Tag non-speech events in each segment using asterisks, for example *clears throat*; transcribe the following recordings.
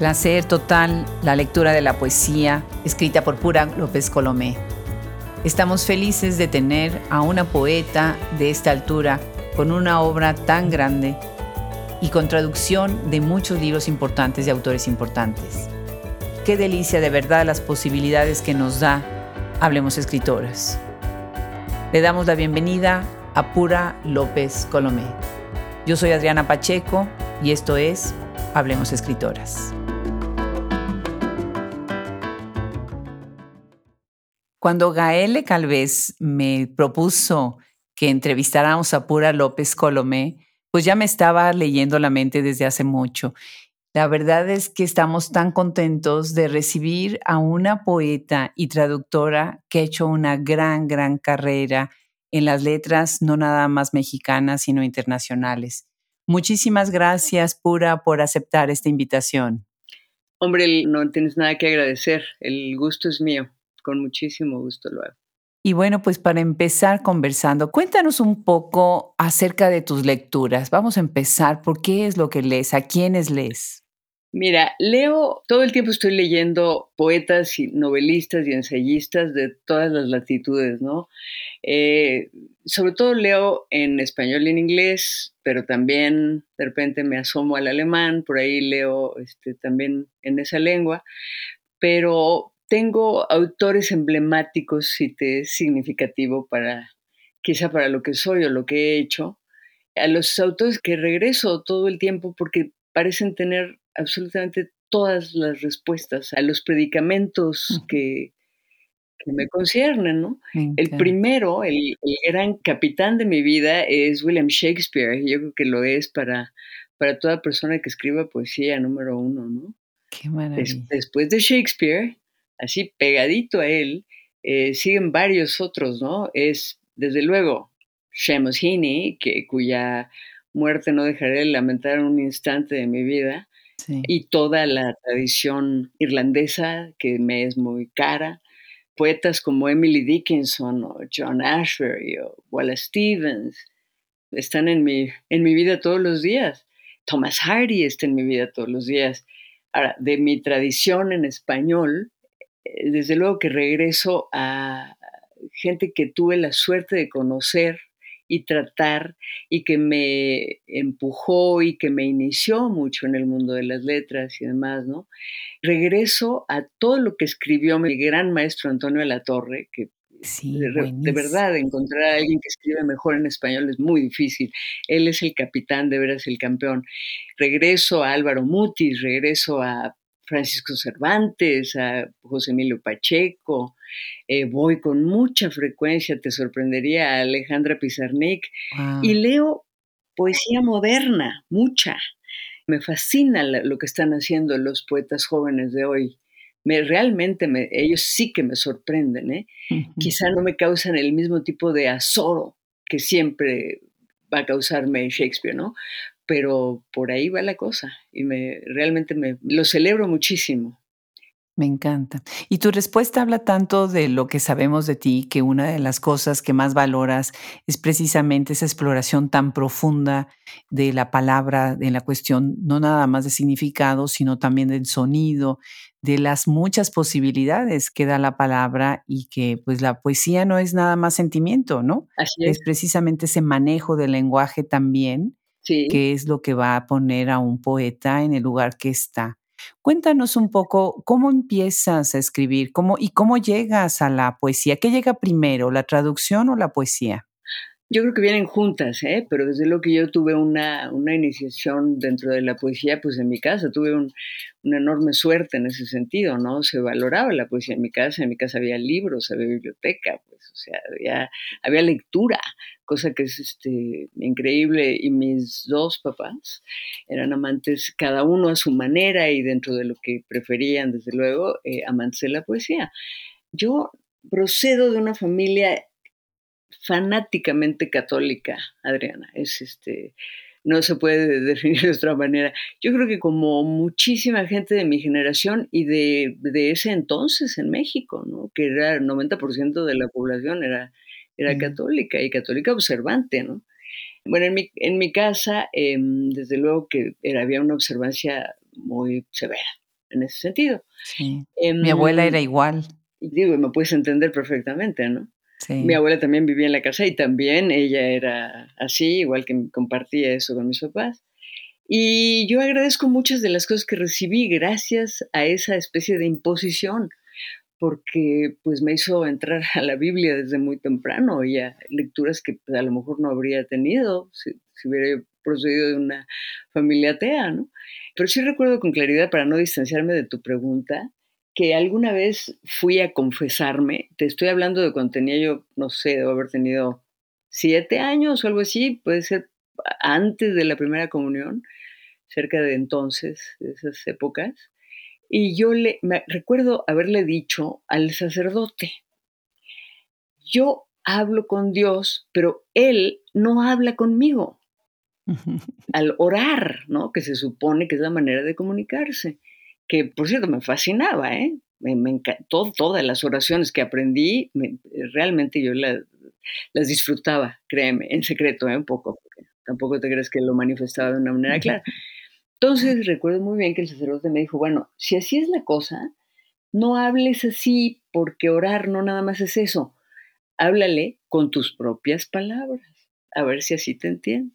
Placer total la lectura de la poesía escrita por Pura López Colomé. Estamos felices de tener a una poeta de esta altura con una obra tan grande y con traducción de muchos libros importantes de autores importantes. Qué delicia de verdad las posibilidades que nos da Hablemos Escritoras. Le damos la bienvenida a Pura López Colomé. Yo soy Adriana Pacheco y esto es Hablemos Escritoras. Cuando Gael Calvez me propuso que entrevistáramos a Pura López Colomé, pues ya me estaba leyendo la mente desde hace mucho. La verdad es que estamos tan contentos de recibir a una poeta y traductora que ha hecho una gran, gran carrera en las letras, no nada más mexicanas, sino internacionales. Muchísimas gracias, Pura, por aceptar esta invitación. Hombre, no tienes nada que agradecer. El gusto es mío con muchísimo gusto lo hago. Y bueno, pues para empezar conversando, cuéntanos un poco acerca de tus lecturas. Vamos a empezar. ¿Por qué es lo que lees? ¿A quiénes lees? Mira, leo, todo el tiempo estoy leyendo poetas y novelistas y ensayistas de todas las latitudes, ¿no? Eh, sobre todo leo en español y en inglés, pero también de repente me asomo al alemán, por ahí leo este, también en esa lengua, pero tengo autores emblemáticos, si te es significativo para, quizá para lo que soy o lo que he hecho, a los autores que regreso todo el tiempo porque parecen tener absolutamente todas las respuestas a los predicamentos que, me conciernen, ¿no? El primero, el, gran capitán de mi vida es William Shakespeare. Yo creo que lo es para, para toda persona que escriba poesía número uno, ¿no? Qué maravilla. después de Shakespeare, así pegadito a él, eh, siguen varios otros, ¿no? Es, desde luego, Seamus Heaney, que, cuya muerte no dejaré de lamentar un instante de mi vida, y toda la tradición irlandesa, que me es muy cara. Poetas como Emily Dickinson o John Ashbery o Wallace Stevens están en mi, en mi vida todos los días. Thomas Hardy está en mi vida todos los días. Ahora, de mi tradición en español, desde luego que regreso a gente que tuve la suerte de conocer y tratar y que me empujó y que me inició mucho en el mundo de las letras y demás, ¿no? Regreso a todo lo que escribió mi gran maestro Antonio de la Torre, que de, verdad encontrar a alguien que escribe mejor en español es muy difícil. Él es el capitán, de veras el campeón. Regreso a Álvaro Mutis, regreso a Francisco Cervantes, a José Emilio Pacheco, eh, voy con mucha frecuencia, te sorprendería, a Alejandra Pizarnik, y leo poesía moderna, mucha. Me fascina lo que están haciendo los poetas jóvenes de hoy. Me, realmente me, ellos sí que me sorprenden. ¿eh? Quizá no me causan el mismo tipo de azoro que siempre va a causarme Shakespeare, ¿no? Pero por ahí va la cosa y me realmente me lo celebro muchísimo. Me encanta. Y tu respuesta habla tanto de lo que sabemos de ti, que una de las cosas que más valoras es precisamente esa exploración tan profunda de la palabra, en la cuestión no nada más de significado, sino también del sonido, de las muchas posibilidades que da la palabra y que pues la poesía no es nada más sentimiento, ¿no? Así es. es precisamente ese manejo del lenguaje también que es lo que va a poner a un poeta en el lugar que está. Cuéntanos un poco cómo empiezas a escribir cómo, y cómo llegas a la poesía. ¿Qué llega primero, la traducción o la poesía? Yo creo que vienen juntas, ¿eh? pero desde lo que yo tuve una, una iniciación dentro de la poesía, pues en mi casa tuve una enorme suerte en ese sentido, ¿no? Se valoraba la poesía en mi casa, en mi casa había libros, había biblioteca, pues, o sea, había, había lectura, cosa que es este, increíble. Y mis dos papás eran amantes, cada uno a su manera y dentro de lo que preferían, desde luego, eh, amantes de la poesía. Yo procedo de una familia fanáticamente católica, Adriana. Es este, no se puede *laughs* definir de otra manera. Yo creo que como muchísima gente de mi generación y de, ese entonces en México, ¿no? que era el 90% de la población era, era católica y católica observante, ¿no? Bueno, en mi, en mi casa, em, desde luego que era, había una observancia muy severa, en ese sentido. Sí. Mi abuela era Em, igual. digo, me puedes entender perfectamente, ¿no? Mi abuela también vivía en la casa y también ella era así, igual que compartía eso con mis papás. Y yo agradezco muchas de las cosas que recibí gracias a esa especie de imposición, porque pues me hizo entrar a la Biblia desde muy temprano y a lecturas que pues, a lo mejor no habría tenido si, hubiera procedido de una familia atea, ¿no? Pero sí recuerdo con claridad, para no distanciarme de tu pregunta, que alguna vez fui a confesarme, te estoy hablando de cuando tenía yo, no sé, debo haber tenido siete años o algo así, puede ser antes de la primera comunión, cerca de entonces, de esas épocas, y yo le me recuerdo haberle dicho al sacerdote, yo hablo con Dios, pero Él no habla conmigo *laughs* al orar, ¿no? Que se supone que es la manera de comunicarse. Que, por cierto, me fascinaba, ¿eh? Me, me encantó todas las oraciones que aprendí, me, realmente yo la, las disfrutaba, créeme, en secreto, ¿eh? Un poco, porque tampoco te crees que lo manifestaba de una manera clara. *laughs* Entonces, recuerdo muy bien que el sacerdote me dijo, bueno, si así es la cosa, no hables así, porque orar no nada más es eso. Háblale con tus propias palabras, a ver si así te entiende.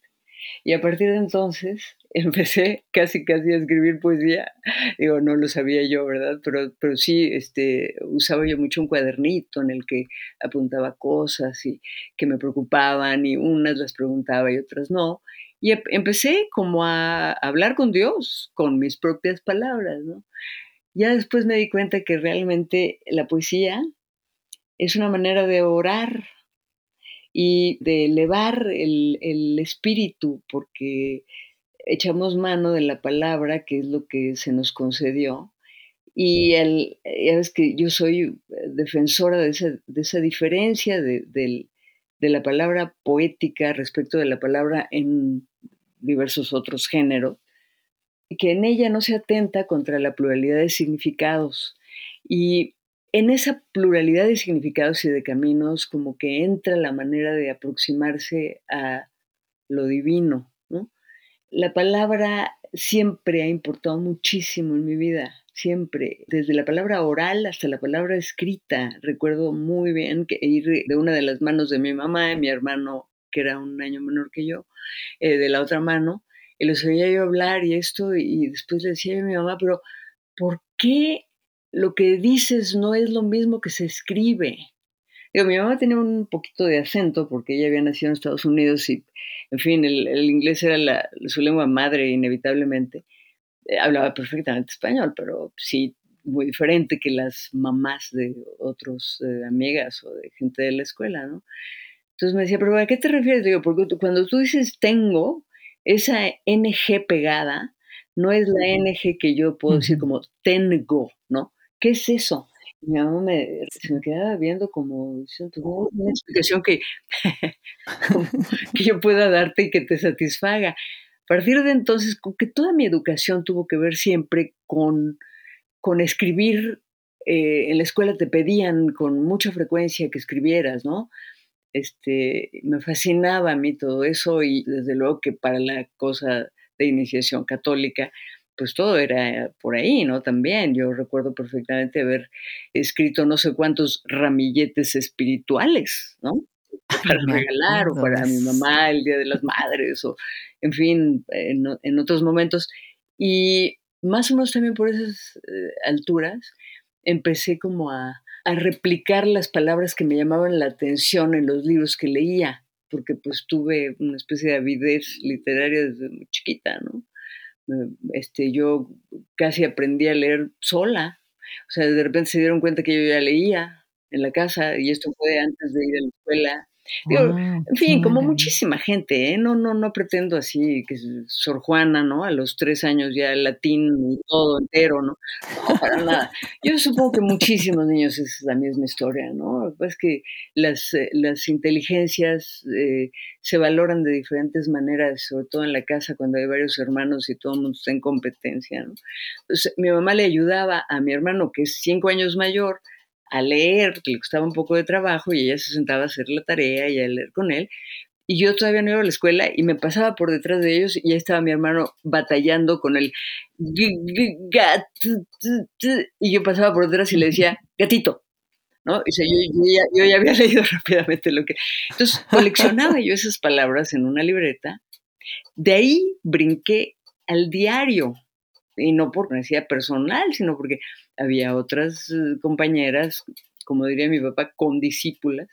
Y a partir de entonces *laughs* empecé casi casi a escribir poesía. Digo, no lo sabía yo, ¿verdad? Pero, pero sí, este, usaba yo mucho un cuadernito en el que apuntaba cosas y que me preocupaban y unas las preguntaba y otras no. Y empecé como a hablar con Dios con mis propias palabras, ¿no? Ya después me di cuenta que realmente la poesía es una manera de orar y de elevar el, el, espíritu, porque echamos mano de la palabra, que es lo que se nos concedió. Y el, ya ves que yo soy defensora de esa, de esa diferencia de, de, de, la palabra poética respecto de la palabra en diversos otros géneros, que en ella no se atenta contra la pluralidad de significados. Y en esa pluralidad de significados y de caminos como que entra la manera de aproximarse a lo divino. ¿no? La palabra siempre ha importado muchísimo en mi vida, siempre, desde la palabra oral hasta la palabra escrita. Recuerdo muy bien que ir de una de las manos de mi mamá y mi hermano, que era un año menor que yo, eh, de la otra mano, y los oía yo hablar y esto, y después le decía a mi mamá, pero ¿por qué lo que dices no es lo mismo que se escribe. Digo, mi mamá tenía un poquito de acento porque ella había nacido en Estados Unidos y, en fin, el, el inglés era la, su lengua madre inevitablemente. Eh, hablaba perfectamente español, pero sí muy diferente que las mamás de otros eh, amigas o de gente de la escuela, ¿no? Entonces me decía, pero ¿a qué te refieres? Digo, porque tú, cuando tú dices tengo, esa NG pegada no es la NG que yo puedo decir como tengo, ¿no? ¿Qué es eso? Y mi mamá me, se me quedaba viendo como diciendo, una explicación que, *laughs* *laughs* que yo pueda darte y que te satisfaga. A partir de entonces, con que toda mi educación tuvo que ver siempre con, con escribir. Eh, en la escuela te pedían con mucha frecuencia que escribieras, ¿no? Este, me fascinaba a mí todo eso y desde luego que para la cosa de iniciación católica, pues todo era por ahí, ¿no? También yo recuerdo perfectamente haber escrito no sé cuántos ramilletes espirituales, ¿no? *laughs* Para regalar o para mi mamá el Día de las Madres o, en fin, en, en otros momentos. Y más o menos también por esas eh, alturas empecé como a, a replicar las palabras que me llamaban la atención en los libros que leía, porque pues tuve una especie de avidez literaria desde muy chiquita, ¿no? Este, yo casi aprendí a leer sola. O sea, de repente se dieron cuenta que yo ya leía en la casa y esto fue antes de ir a la escuela. Digo, Wow, en fin, como maravilla. muchísima gente, ¿eh? No, no, no pretendo así que Sor Juana, ¿no? A los tres años ya el latín y todo entero, ¿no? No, para nada. Yo supongo que muchísimos niños es la misma historia, ¿no? Pasa es que las, eh, las inteligencias eh, se valoran de diferentes maneras, sobre todo en la casa cuando hay varios hermanos y todo el mundo está en competencia, ¿no? Entonces, mi mamá le ayudaba a mi hermano, que es cinco años mayor, a leer, que le costaba un poco de trabajo y ella se sentaba a hacer la tarea y a leer con él. y yo todavía no iba a la escuela y me pasaba por detrás de ellos y ahí estaba mi hermano batallando con el y yo pasaba por detrás y le decía, gatito, ¿no? Y yo, ya, había *laughs* leído rápidamente lo que... Entonces, coleccionaba yo esas palabras en una libreta. De ahí brinqué al diario, y no por necesidad personal, sino porque había otras eh, compañeras, como diría mi papá, con discípulas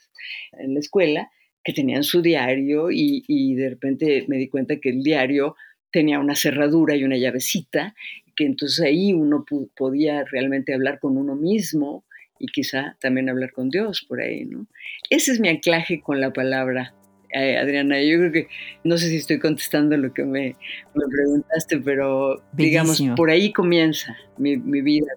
en la escuela, que tenían su diario y, de repente me di cuenta que el diario tenía una cerradura y una llavecita, que entonces ahí uno podía realmente hablar con uno mismo y quizá también hablar con Dios por ahí, ¿no? Ese es mi anclaje con la palabra, eh, Adriana. Yo creo que, no sé si estoy contestando lo que me, preguntaste, pero digamos, por ahí comienza mi, mi vida.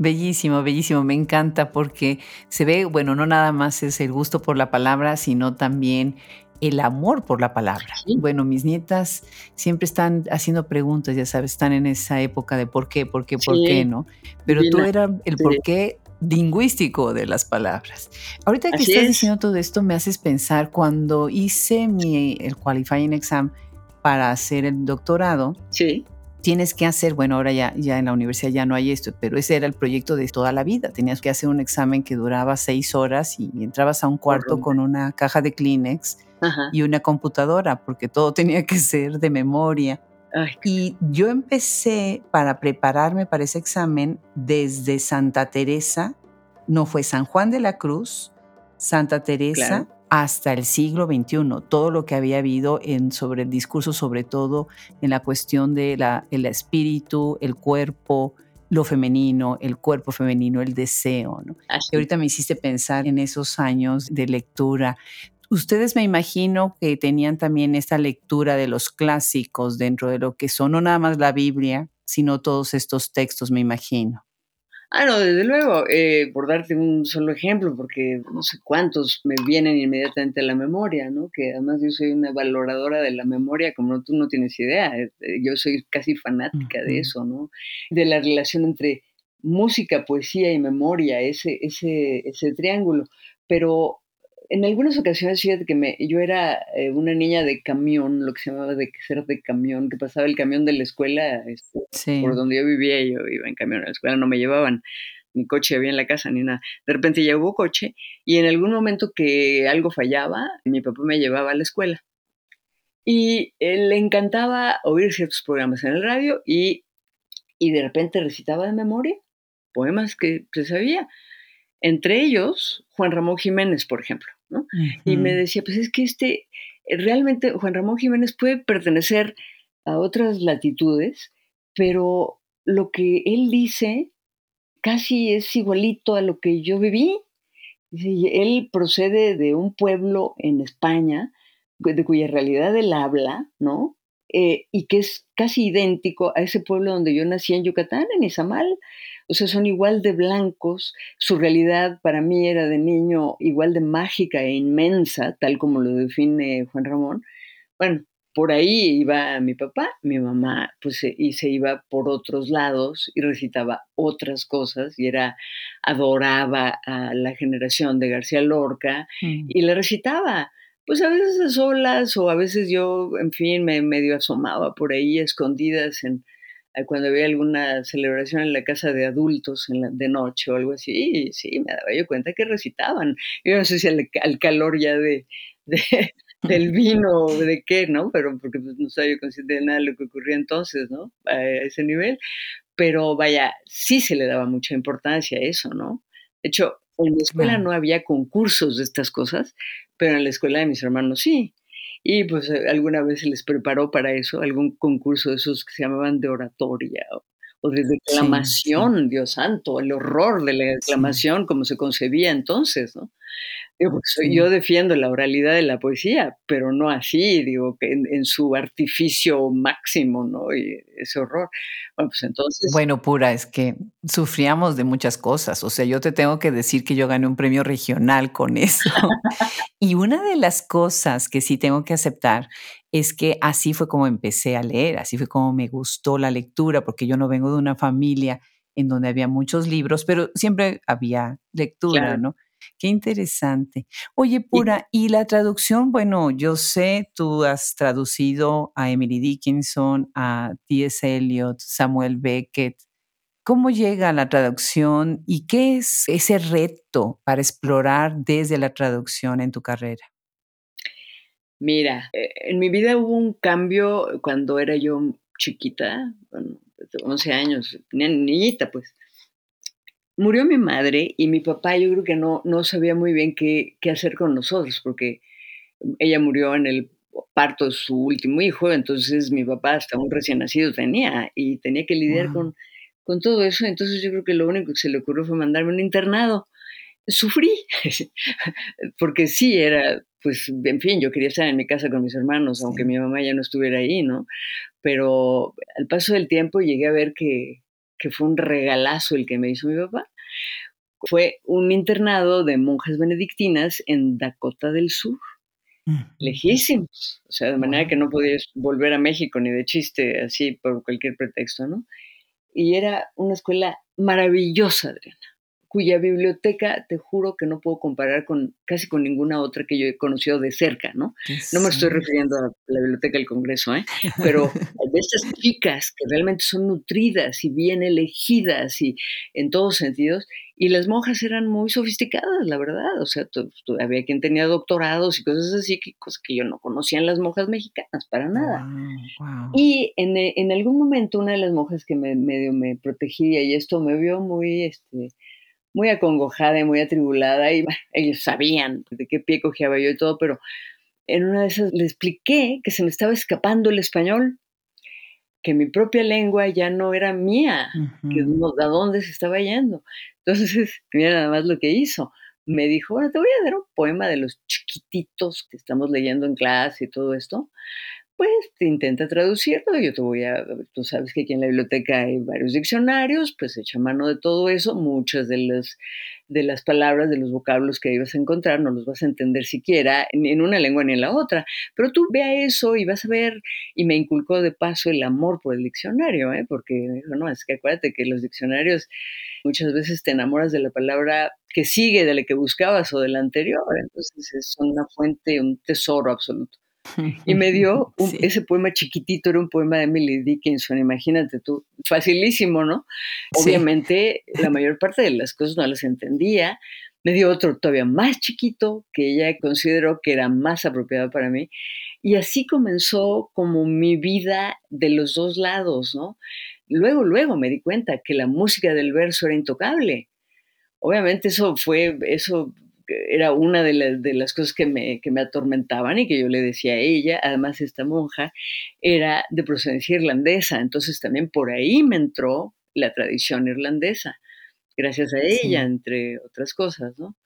Bellísimo, bellísimo, me encanta porque se ve, bueno, no nada más es el gusto por la palabra, sino también el amor por la palabra. Bueno, mis nietas siempre están haciendo preguntas, ya sabes, están en esa época de por qué, por qué, por qué, ¿no? Pero tú eras el por qué lingüístico de las palabras. Ahorita que estás diciendo todo esto, me haces pensar cuando hice mi, el qualifying exam para hacer el doctorado. Sí tienes que hacer, bueno, ahora ya, ya en la universidad ya no hay esto, pero ese era el proyecto de toda la vida. Tenías que hacer un examen que duraba seis horas y entrabas a un cuarto con una caja de Kleenex y una computadora, porque todo tenía que ser de memoria. y yo empecé para prepararme para ese examen desde Santa Teresa, no fue San Juan de la Cruz, Santa Teresa hasta el siglo XXI, todo lo que había habido en, sobre el discurso, sobre todo en la cuestión del el espíritu, el cuerpo, lo femenino, el cuerpo femenino, el deseo. Y ahorita me hiciste pensar en esos años de lectura. Ustedes me imagino que tenían también esta lectura de los clásicos dentro de lo que son no nada más la Biblia, sino todos estos textos, me imagino. Ah, no, desde luego, eh, por darte un solo ejemplo, porque no sé cuántos me vienen inmediatamente a la memoria, ¿no? Que además yo soy una valoradora de la memoria, como tú no tienes idea, eh, yo soy casi fanática de eso, ¿no? De la relación entre música, poesía y memoria, ese, ese, ese triángulo. Pero en algunas ocasiones, fíjate que me, yo era eh, una niña de camión, lo que se llamaba de ser de camión, que pasaba el camión de la escuela, este, por donde yo vivía, yo iba en camión a la escuela, no me llevaban ni coche había en la casa ni nada. De repente ya hubo coche y en algún momento que algo fallaba, mi papá me llevaba a la escuela. Y le encantaba oír ciertos programas en el radio y, y de repente recitaba de memoria poemas que se sabía. Entre ellos, Juan Ramón Jiménez, por ejemplo. Y me decía, pues es que este, eh, realmente Juan Ramón Jiménez puede pertenecer a otras latitudes, pero lo que él dice casi es igualito a lo que yo viví. Él procede de un pueblo en España de cuya realidad él habla, ¿no? Eh, y que es casi idéntico a ese pueblo donde yo nací en Yucatán, en Izamal. O sea, son igual de blancos. Su realidad para mí era de niño igual de mágica e inmensa, tal como lo define Juan Ramón. Bueno, por ahí iba mi papá, mi mamá, pues y se iba por otros lados y recitaba otras cosas y era adoraba a la generación de García Lorca mm. y le recitaba pues a veces a solas o a veces yo, en fin, me medio asomaba por ahí escondidas en eh, cuando había alguna celebración en la casa de adultos en de noche o algo así, y sí, me daba yo cuenta que recitaban. Yo no sé si al, calor ya de, *laughs* del vino o de qué, ¿no? Pero porque pues, no estaba yo consciente de nada de lo que ocurría entonces, ¿no? A ese nivel. Pero vaya, sí se le daba mucha importancia a eso, ¿no? De hecho, en la escuela no había concursos de estas cosas, pero en la escuela de mis hermanos sí. Y pues eh, alguna vez se les preparó para eso algún concurso de esos que se llamaban de oratoria o, de declamación, Dios santo, el horror de la declamación como se concebía entonces, ¿no? Yo defiendo la oralidad de la poesía, pero no así, digo, que en, su artificio máximo, ¿no? Y ese horror. Bueno, pues entonces. Bueno, pura, es que sufríamos de muchas cosas. O sea, yo te tengo que decir que yo gané un premio regional con *laughs* eso. y una de las cosas que sí tengo que aceptar es que así fue como empecé a leer, así fue como me gustó la lectura, porque yo no vengo de una familia en donde había muchos libros, pero siempre había lectura, ¿no? Qué interesante. Oye, Pura, y la traducción, bueno, yo sé, tú has traducido a Emily Dickinson, a T.S. Eliot, Samuel Beckett. ¿Cómo llega la traducción y qué es ese reto para explorar desde la traducción en tu carrera? Mira, eh, en mi vida hubo un cambio cuando era yo chiquita, bueno, 11 años, niñita pues. Murió mi madre y mi papá yo creo que no, no sabía muy bien qué, qué hacer con nosotros, porque ella murió en el parto de su último hijo, entonces mi papá hasta un recién nacido tenía y tenía que lidiar con, con todo eso, entonces yo creo que lo único que se le ocurrió fue mandarme un internado. Sufrí, *laughs* porque sí, era pues, en fin, yo quería estar en mi casa con mis hermanos, aunque mi mamá ya no estuviera ahí, ¿no? Pero al paso del tiempo llegué a ver que, que fue un regalazo el que me hizo mi papá. Fue un internado de monjas benedictinas en Dakota del Sur, lejísimos, o sea, de manera que no podías volver a México ni de chiste, así por cualquier pretexto, ¿no? Y era una escuela maravillosa, Adriana cuya biblioteca te juro que no puedo comparar con casi con ninguna otra que yo he conocido de cerca, ¿no? No me estoy refiriendo a la biblioteca del Congreso, ¿eh? *laughs* Pero de estas chicas que realmente son nutridas y bien elegidas y en todos sentidos, y las monjas eran muy sofisticadas, la verdad, o sea, había quien tenía doctorados y cosas así, que, cosas que yo no conocía en las monjas mexicanas, para nada. Y en, en, algún momento una de las monjas que me, medio me protegía y esto me vio muy, este, muy acongojada y muy atribulada y ellos sabían de qué pie cojeaba yo y todo, pero en una de esas le expliqué que se me estaba escapando el español, que mi propia lengua ya no era mía, que a dónde se estaba yendo. Entonces, *laughs* mira nada más lo que hizo. Me dijo, bueno, te voy a dar un poema de los chiquititos que estamos leyendo en clase y todo esto pues te intenta traducirlo. Yo te voy a, tú sabes que aquí en la biblioteca hay varios diccionarios, pues echa mano de todo eso. Muchas de las, de las palabras, de los vocablos que ibas a encontrar, no los vas a entender siquiera ni en una lengua ni en la otra. Pero tú vea eso y vas a ver, y me inculcó de paso el amor por el diccionario, ¿eh? porque no, es que acuérdate que los diccionarios muchas veces te enamoras de la palabra que sigue, de la que buscabas o de la anterior. Entonces es una fuente, un tesoro absoluto. *laughs* Y me dio ese poema chiquitito, era un poema de Emily Dickinson, imagínate tú, facilísimo, ¿no? Obviamente la mayor parte de las cosas no las entendía. Me dio otro todavía más chiquito que ella consideró que era más apropiado para mí. Y así comenzó como mi vida de los dos lados, ¿no? Luego, luego me di cuenta que la música del verso era intocable. Obviamente eso fue, eso era una de, las cosas que me, que me atormentaban y que yo le decía a ella, además esta monja era de procedencia irlandesa, entonces también por ahí me entró la tradición irlandesa, gracias a ella, entre otras cosas, ¿no?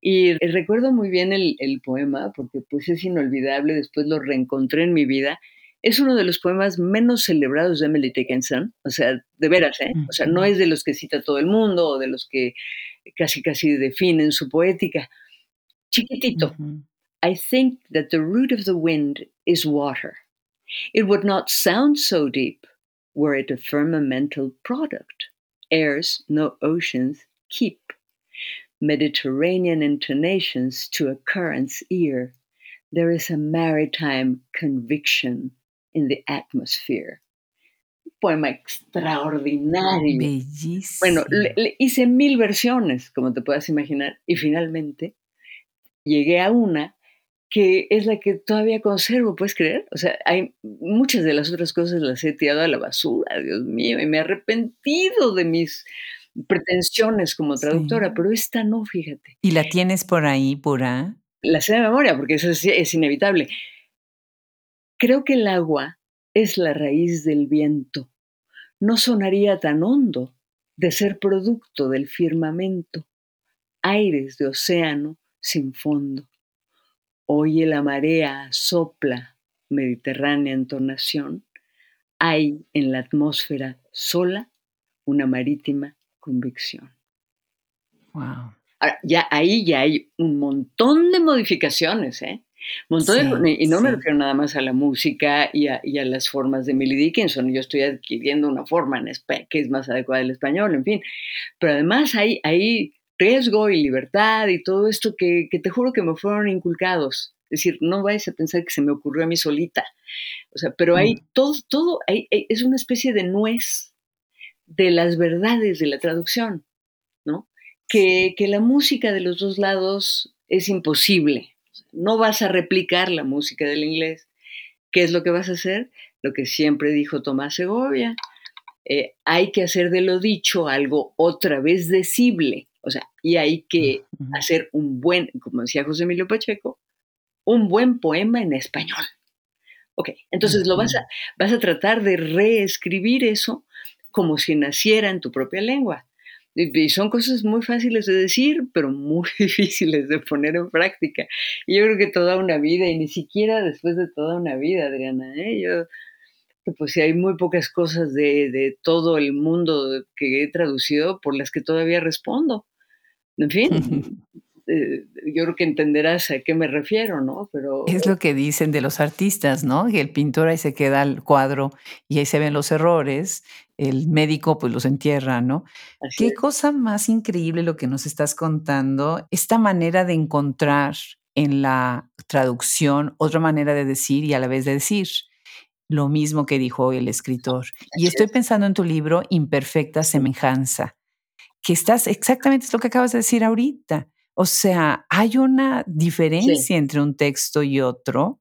Y recuerdo muy bien el, el, poema, porque pues es inolvidable, después lo reencontré en mi vida. Es uno de los poemas menos celebrados de Emily Dickinson, o sea, de veras, ¿eh? O sea, no es de los que cita todo el mundo o de los que casi casi definen su poética. Chiquitito. I think that the root of the wind is water. It would not sound so deep were it a firmamental product. Airs no oceans keep. Mediterranean intonations to a current's ear. There is a maritime conviction in the atmosphere. Poema extraordinario. Bellísimo. Bueno, le, hice mil versiones, como te puedas imaginar, y finalmente llegué a una que es la que todavía conservo, ¿puedes creer? O sea, hay muchas de las otras cosas las he tirado a la basura, Dios mío, y me he arrepentido de mis pretensiones como traductora, pero esta no, fíjate. ¿Y la tienes por ahí, pura? La sé de memoria, porque eso es inevitable. Creo que el agua es la raíz del viento. No sonaría tan hondo de ser producto del firmamento, aires de océano sin fondo. Oye la marea sopla, mediterránea entonación, hay en la atmósfera sola una marítima convicción. Wow. ya ahí ya hay un montón de modificaciones, ¿eh? Y no me refiero nada más a la música y a, las formas de Millie Dickinson. Yo estoy adquiriendo una forma en que es más adecuada del español, en fin. Pero además hay, hay riesgo y libertad y todo esto que, que te juro que me fueron inculcados. Es decir, no vais a pensar que se me ocurrió a mí solita. O sea, pero hay mm. todo, todo, es una especie de nuez de las verdades de la traducción, ¿no? Que, que la música de los dos lados es imposible. No vas a replicar la música del inglés. ¿Qué es lo que vas a hacer? Lo que siempre dijo Tomás Segovia. Eh, hay que hacer de lo dicho algo otra vez decible. O sea, y hay que hacer un buen, como decía José Emilio Pacheco, un buen poema en español. Ok, entonces lo vas a, vas a tratar de reescribir eso como si naciera en tu propia lengua. Y son cosas muy fáciles de decir, pero muy *laughs* difíciles de poner en práctica. Y yo creo que toda una vida, y ni siquiera después de toda una vida, Adriana, ¿eh? yo, pues hay muy pocas cosas de, de todo el mundo que he traducido por las que todavía respondo. En fin, *laughs* Eh, yo creo que entenderás a qué me refiero, ¿no? Pero es lo que dicen de los artistas, ¿no? Que el pintor ahí se queda al cuadro y ahí se ven los errores, el médico pues los entierra, ¿no? qué cosa más increíble lo que nos estás contando, esta manera de encontrar en la traducción otra manera de decir y a la vez de decir lo mismo que dijo el escritor. y estoy pensando en tu libro Imperfecta Semejanza, que estás exactamente es lo que acabas de decir ahorita. O sea, hay una diferencia entre un texto y otro,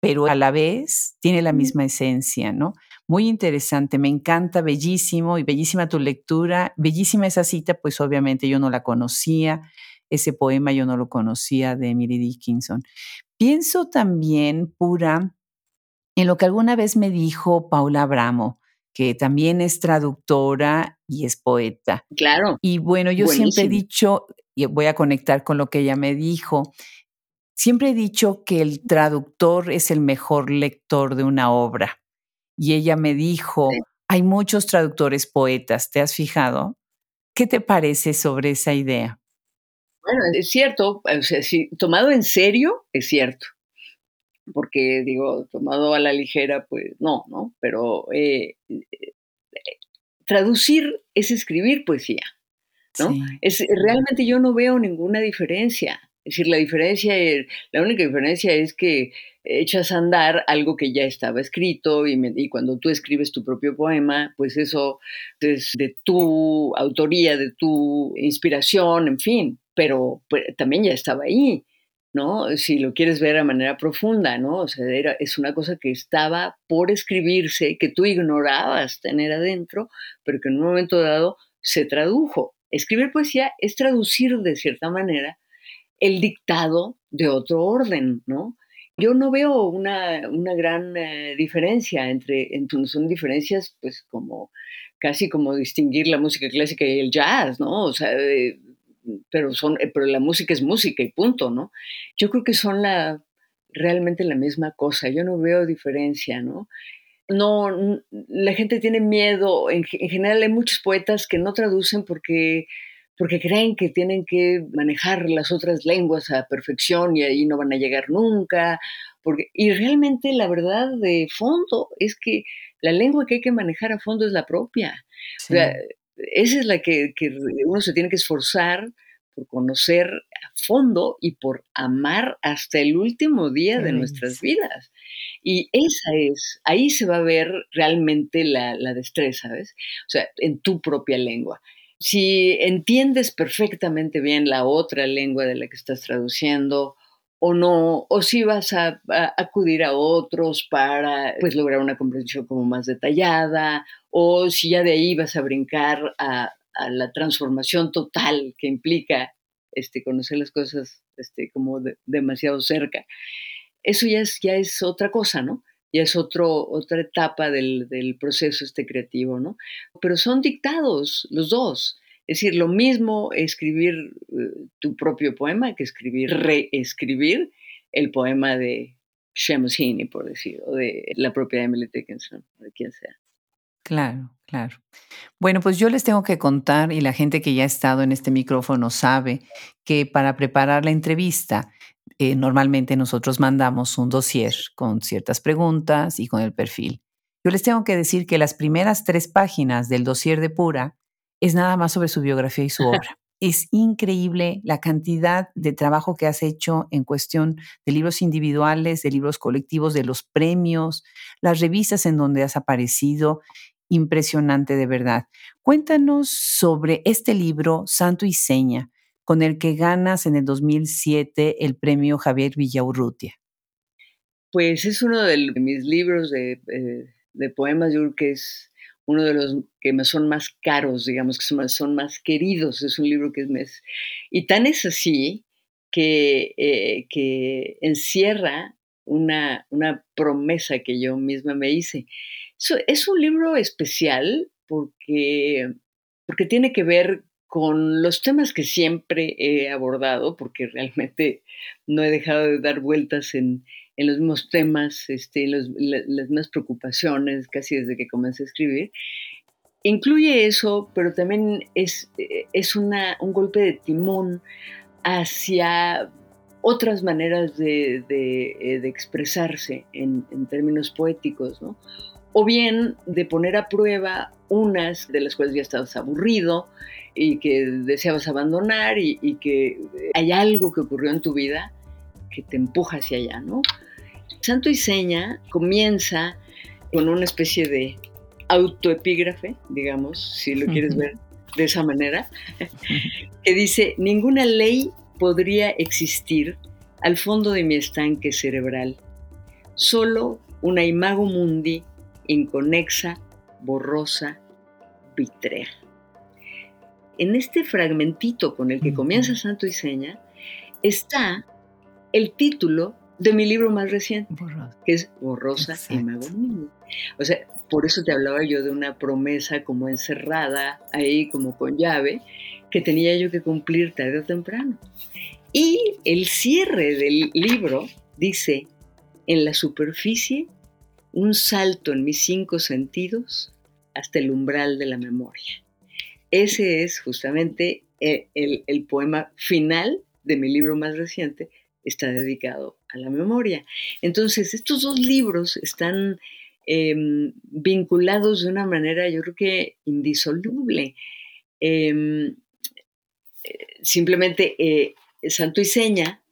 pero a la vez tiene la misma esencia, ¿no? Muy interesante, me encanta, bellísimo y bellísima tu lectura, bellísima esa cita, pues obviamente yo no la conocía, ese poema yo no lo conocía de Emily Dickinson. Pienso también, pura, en lo que alguna vez me dijo Paula Abramo, que también es traductora y es poeta. Claro. Y bueno, yo siempre he dicho, y voy a conectar con lo que ella me dijo. Siempre he dicho que el traductor es el mejor lector de una obra. Y ella me dijo, hay muchos traductores poetas, ¿te has fijado? ¿Qué te parece sobre esa idea? Bueno, es cierto, o sea, tomado en serio, es cierto. Porque digo, tomado a la ligera, pues no, ¿no? Pero eh, eh, traducir es escribir poesía. ¿no? Es, realmente yo no veo ninguna diferencia. Es decir, la diferencia, la única diferencia es que echas a andar algo que ya estaba escrito y, cuando tú escribes tu propio poema, pues eso es de tu autoría, de tu inspiración, en fin, pero pues, también ya estaba ahí, ¿no? Si lo quieres ver a manera profunda, ¿no? O sea, era, es una cosa que estaba por escribirse, que tú ignorabas tener adentro, pero que en un momento dado se tradujo. Escribir poesía es traducir de cierta manera el dictado de otro orden, ¿no? Yo no veo una, gran eh, diferencia entre, entre, son diferencias pues como casi como distinguir la música clásica y el jazz, ¿no? O sea, eh, pero, son, eh, pero la música es música y punto, ¿no? Yo creo que son la, realmente la misma cosa, yo no veo diferencia, ¿no? no, la gente tiene miedo, en, general hay muchos poetas que no traducen porque, porque creen que tienen que manejar las otras lenguas a perfección y ahí no van a llegar nunca, porque, y realmente la verdad de fondo es que la lengua que hay que manejar a fondo es la propia. esa es la que, que uno se tiene que esforzar por conocer a fondo y por amar hasta el último día de nuestras vidas. Y esa es, ahí se va a ver realmente la, destreza, ¿ves? O sea, en tu propia lengua. Si entiendes perfectamente bien la otra lengua de la que estás traduciendo, o no, o si vas a, acudir a otros para pues, lograr una comprensión como más detallada, o si ya de ahí vas a brincar a, la transformación total que implica este, conocer las cosas este, como demasiado cerca eso ya es, ya es otra cosa, ¿no? Ya es otro, otra etapa del, proceso este creativo, ¿no? Pero son dictados los dos. Es decir, lo mismo escribir eh, tu propio poema que escribir, reescribir el poema de Seamus Heaney, por decir, o de la propia Emily Dickinson, de quien sea. Claro, claro. Bueno, pues yo les tengo que contar, y la gente que ya ha estado en este micrófono sabe, que para preparar la entrevista eh, normalmente nosotros mandamos un dossier con ciertas preguntas y con el perfil. Yo les tengo que decir que las primeras tres páginas del dossier de Pura es nada más sobre su biografía y su obra. es increíble la cantidad de trabajo que has hecho en cuestión de libros individuales, de libros colectivos, de los premios, las revistas en donde has aparecido. Impresionante de verdad. Cuéntanos sobre este libro, Santo y Seña, con el que ganas en el 2007 el premio Javier Villaurrutia. Pues es uno de mis libros de, eh, de poemas, yo creo que es uno de los que me son más caros, digamos, que son más, queridos. Es un libro que es... Y tan es así que, eh, que encierra una, una, promesa que yo misma me hice. es un libro especial porque, porque tiene que ver con los temas que siempre he abordado, porque realmente no he dejado de dar vueltas en, en los mismos temas, este, las, mismas preocupaciones, casi desde que comencé a escribir. Incluye eso, pero también es, es una, un golpe de timón hacia otras maneras de, de, eh, expresarse en, en, términos poéticos, ¿no? O bien de poner a prueba unas de las cuales ya estabas aburrido y que deseabas abandonar y, y que hay algo que ocurrió en tu vida que te empuja hacia allá, ¿no? Santo y Seña comienza con una especie de autoepígrafe, digamos, si lo quieres ver de esa manera, *laughs* que dice, ninguna ley podría existir al fondo de mi estanque cerebral, solo una imago mundi inconexa, borrosa, vitrea. En este fragmentito con el que comienza Santo y Seña está el título de mi libro más reciente, que es Borrosa y Mago O sea, por eso te hablaba yo de una promesa como encerrada ahí, como con llave, que tenía yo que cumplir tarde o temprano. Y el cierre del libro dice, en la superficie, un salto en mis cinco sentidos hasta el umbral de la memoria. Ese es justamente el, el, poema final de mi libro más reciente, está dedicado a la memoria. Entonces, estos dos libros están em, vinculados de una manera, yo creo que indisoluble. Em, eh, simplemente eh, Santo y Seña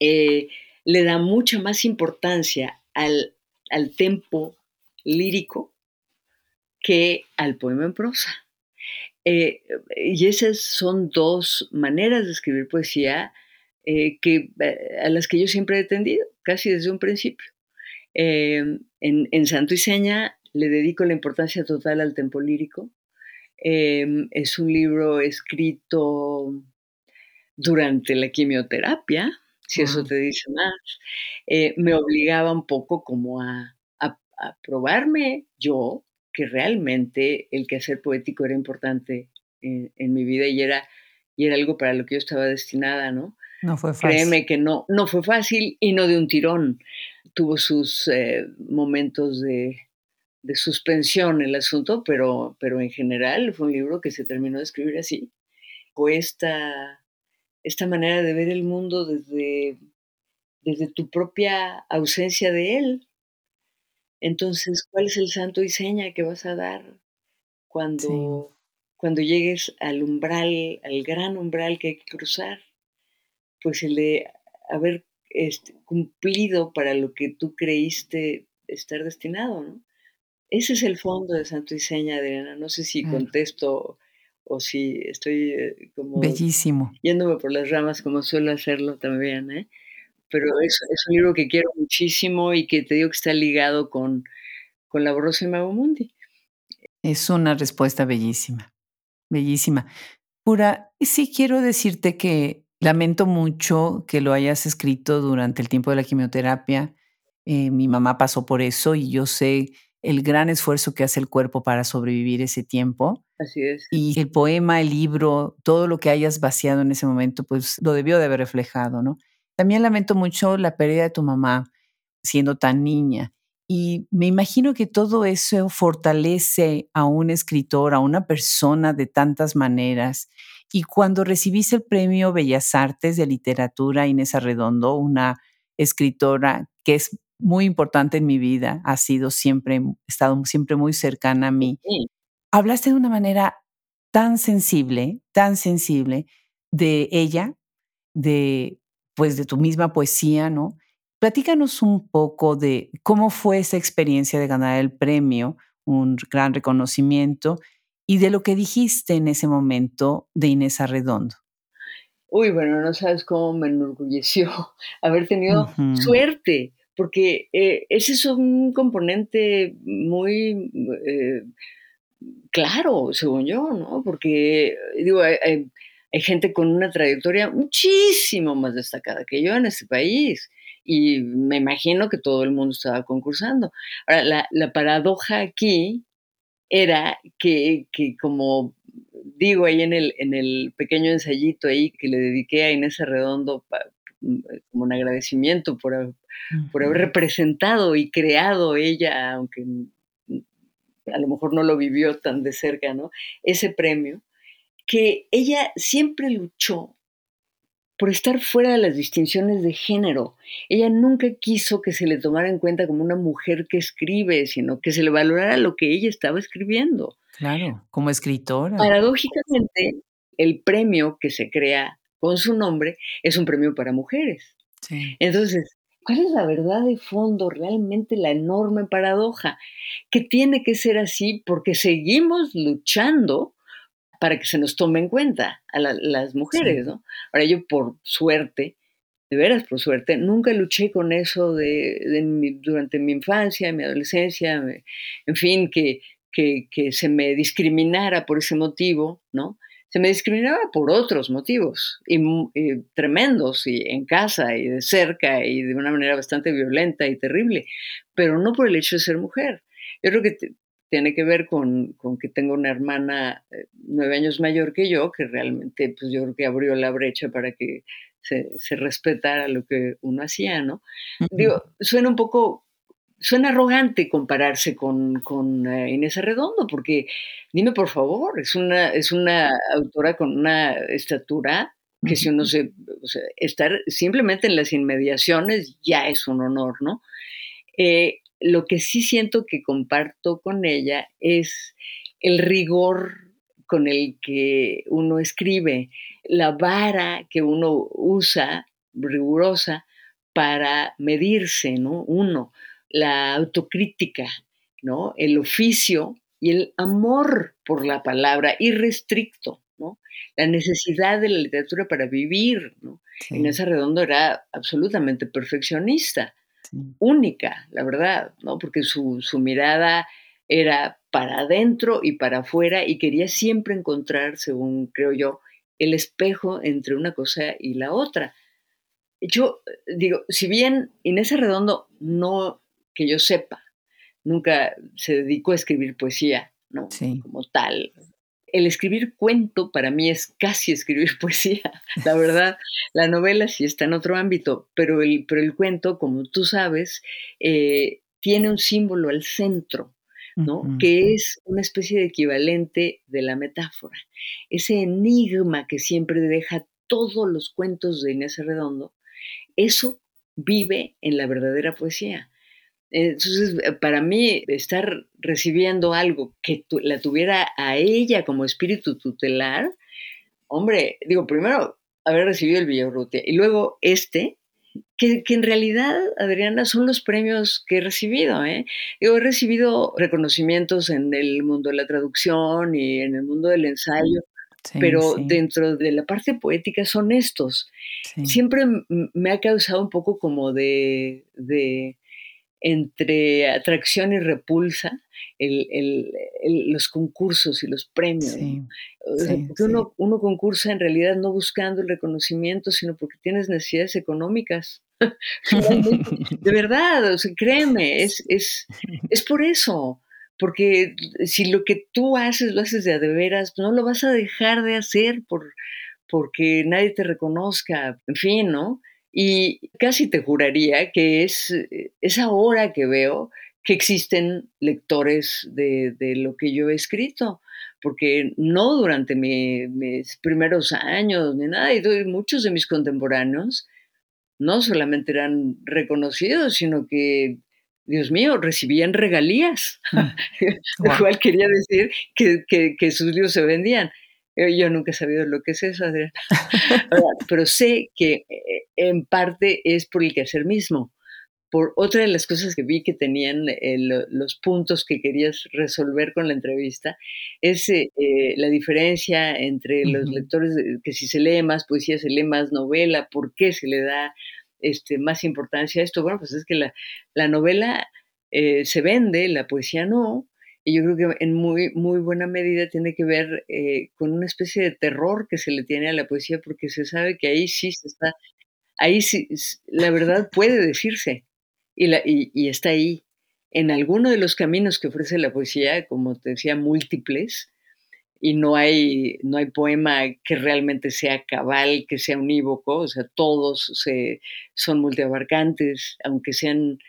eh, le da mucha más importancia al, al tempo lírico que al poema en prosa. Y esas son dos maneras de escribir poesía eh, que, eh, a las que yo siempre he tendido, casi desde un principio. En, Santo y Seña le dedico la importancia total al tempo lírico. Es un libro escrito durante la quimioterapia, si eso te dice más. Eh, me obligaba un poco como a, probarme yo que realmente el quehacer poético era importante en, en mi vida y era, y era algo para lo que yo estaba destinada, ¿no? No fue fácil. Créeme que no, no fue fácil y no de un tirón. Tuvo sus eh, momentos de, suspensión el asunto, pero, pero en general fue un libro que se terminó de escribir así. Fue esta, esta manera de ver el mundo desde, desde tu propia ausencia de él. Entonces, ¿cuál es el santo y seña que vas a dar cuando, cuando llegues al umbral, al gran umbral que hay que cruzar? pues el de haber este, cumplido para lo que tú creíste estar destinado, ¿no? Ese es el fondo de Santo y Seña, Adriana. No sé si contesto o si estoy eh, como... Bellísimo. Yéndome por las ramas como suelo hacerlo también, ¿eh? Pero es, es un libro que quiero muchísimo y que te digo que está ligado con, con La Borrosa y Mago Mundi. Es una respuesta bellísima, bellísima. Pura, sí quiero decirte que Lamento mucho que lo hayas escrito durante el tiempo de la quimioterapia. Eh, mi mamá pasó por eso y yo sé el gran esfuerzo que hace el cuerpo para sobrevivir ese tiempo. Así es. Y el poema, el libro, todo lo que hayas vaciado en ese momento, pues lo debió de haber reflejado, ¿no? También lamento mucho la pérdida de tu mamá siendo tan niña. Y me imagino que todo eso fortalece a un escritor, a una persona de tantas maneras y cuando recibiste el premio Bellas Artes de Literatura, Inés Arredondo, una escritora que es muy importante en mi vida, ha sido siempre, estado siempre muy cercana a mí. Hablaste de una manera tan sensible, tan sensible de ella, de pues de tu misma poesía, ¿no? Platícanos un poco de cómo fue esa experiencia de ganar el premio, un gran reconocimiento, y de lo que dijiste en ese momento de Inés Arredondo. Uy, bueno, no sabes cómo me enorgulleció *laughs* haber tenido suerte, porque eh, ese es un componente muy eh, claro, según yo, ¿no? Porque, digo, hay, gente con una trayectoria muchísimo más destacada que yo en este país y me imagino que todo el mundo estaba concursando. Ahora, la, paradoja aquí era que, que, como digo ahí en el, en el pequeño ensayito ahí que le dediqué a Inés Arredondo mm, como un agradecimiento por, por haber representado y creado ella, aunque a lo mejor no lo vivió tan de cerca, ¿no? Ese premio, que ella siempre luchó por estar fuera de las distinciones de género. Ella nunca quiso que se le tomara en cuenta como una mujer que escribe, sino que se le valorara lo que ella estaba escribiendo. Claro, como escritora. Paradójicamente, el premio que se crea con su nombre es un premio para mujeres. Entonces, ¿cuál es la verdad de fondo? Realmente la enorme paradoja, que tiene que ser así porque seguimos luchando para que se nos tome en cuenta a las mujeres, ¿no? Ahora yo por suerte, de veras por suerte, nunca luché con eso de, durante mi infancia, mi adolescencia, en fin, que, que, se me discriminara por ese motivo, ¿no? Se me discriminaba por otros motivos, y, tremendos, y en casa, y de cerca, y de una manera bastante violenta y terrible, pero no por el hecho de ser mujer. Yo creo que tiene que ver con, con, que tengo una hermana eh, nueve años mayor que yo, que realmente, pues yo creo que abrió la brecha para que se, se respetara lo que uno hacía, ¿no? Digo, suena un poco suena arrogante compararse con, con eh, Inés Arredondo, porque dime por favor, es una, es una autora con una estatura que si uno se, o sea, estar simplemente en las inmediaciones ya es un honor, ¿no? Eh, lo que sí siento que comparto con ella es el rigor con el que uno escribe, la vara que uno usa, rigurosa, para medirse, ¿no? Uno la autocrítica, ¿no? El oficio y el amor por la palabra irrestricto, ¿no? La necesidad de la literatura para vivir, ¿no? Inés Arredondo era absolutamente perfeccionista, única, la verdad, ¿no? Porque su, su mirada era para adentro y para afuera y quería siempre encontrar, según creo yo, el espejo entre una cosa y la otra. Yo digo, si bien Inés Arredondo no que yo sepa, nunca se dedicó a escribir poesía, ¿no? Como tal. El escribir cuento para mí es casi escribir *laughs* poesía, la verdad. La novela sí está en otro ámbito, pero el, pero el cuento, como tú sabes, eh, tiene un símbolo al centro, ¿no? Que es una especie de equivalente de la metáfora. Ese enigma que siempre deja todos los cuentos de Inés Redondo, eso vive en la verdadera poesía. Entonces, eh, para mí, estar recibiendo algo que la tuviera a ella como espíritu tutelar, hombre, digo, primero haber recibido el Villarrutia y luego este, que, en realidad, Adriana, son los premios que he recibido. ¿eh? He recibido reconocimientos en el mundo de la traducción y en el mundo del ensayo, pero dentro de la parte poética son estos. Siempre me ha causado un poco como de entre atracción y repulsa los concursos y los premios. porque uno, uno, concursa en realidad no buscando el reconocimiento, sino porque tienes necesidades económicas. *laughs* de verdad, o sea, créeme, es, es, es por eso. Porque si lo que tú haces lo haces de a de veras, no lo vas a dejar de hacer por, porque nadie te reconozca, en fin, ¿no? Y casi te juraría que es, eh, es ahora que veo que existen lectores de, lo que yo he escrito, porque no durante mis primeros años ni nada, y muchos de mis contemporáneos no solamente eran reconocidos, sino que, Dios mío, recibían regalías, *laughs* *laughs* lo cual quería decir que, que sus libros se vendían. Yo nunca he sabido lo que es eso, Adriana. *laughs* Pero sé que eh, en parte es por el quehacer mismo. Por otra de las cosas que vi que tenían eh, los puntos que querías resolver con la entrevista, es eh, la diferencia entre los lectores, que si se lee más poesía, se lee más novela, por qué se le da este, más importancia a esto. Bueno, pues es que la, la novela se vende, la poesía no, y yo creo que en muy, muy buena medida tiene que ver eh, con una especie de terror que se le tiene a la poesía, porque se sabe que ahí sí se está, ahí sí, la verdad puede decirse y, la, y, está ahí. En alguno de los caminos que ofrece la poesía, como te decía, múltiples, y no hay, no hay poema que realmente sea cabal, que sea unívoco, o sea, todos se, son multiabarcantes, aunque sean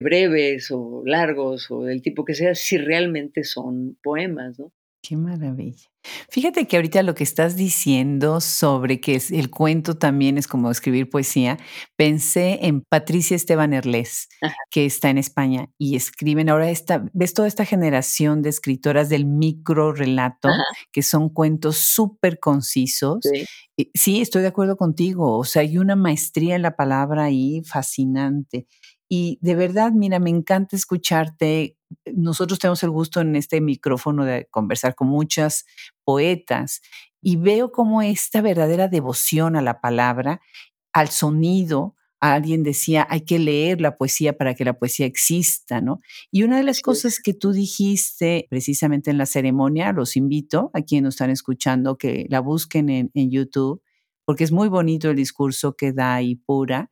breves o largos o del tipo que sea, si realmente son poemas, ¿no? Qué maravilla. Fíjate que ahorita lo que estás diciendo sobre que el cuento también es como escribir poesía, pensé en Patricia Esteban Erles, que está en España y escriben ahora esta, ves toda esta generación de escritoras del micro relato, que son cuentos súper concisos. Sí. sí, estoy de acuerdo contigo. O sea, hay una maestría en la palabra ahí fascinante. Y de verdad, mira, me encanta escucharte. Nosotros tenemos el gusto en este micrófono de conversar con muchas poetas y veo como esta verdadera devoción a la palabra, al sonido, alguien decía, hay que leer la poesía para que la poesía exista, ¿no? Y una de las cosas que tú dijiste precisamente en la ceremonia, los invito a quienes nos están escuchando que la busquen en, en YouTube, porque es muy bonito el discurso que da y pura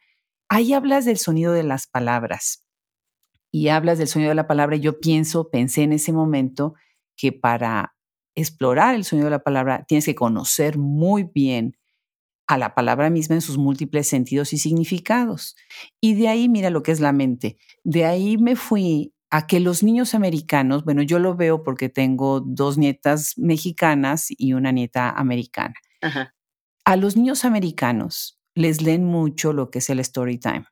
ahí hablas del sonido de las palabras y hablas del sonido de la palabra. Y yo pienso, pensé en ese momento que para explorar el sonido de la palabra tienes que conocer muy bien a la palabra misma en sus múltiples sentidos y significados. Y de ahí, mira lo que es la mente. De ahí me fui a que los niños americanos, bueno, yo lo veo porque tengo dos nietas mexicanas y una nieta americana. A los niños americanos les leen mucho lo que es el story time.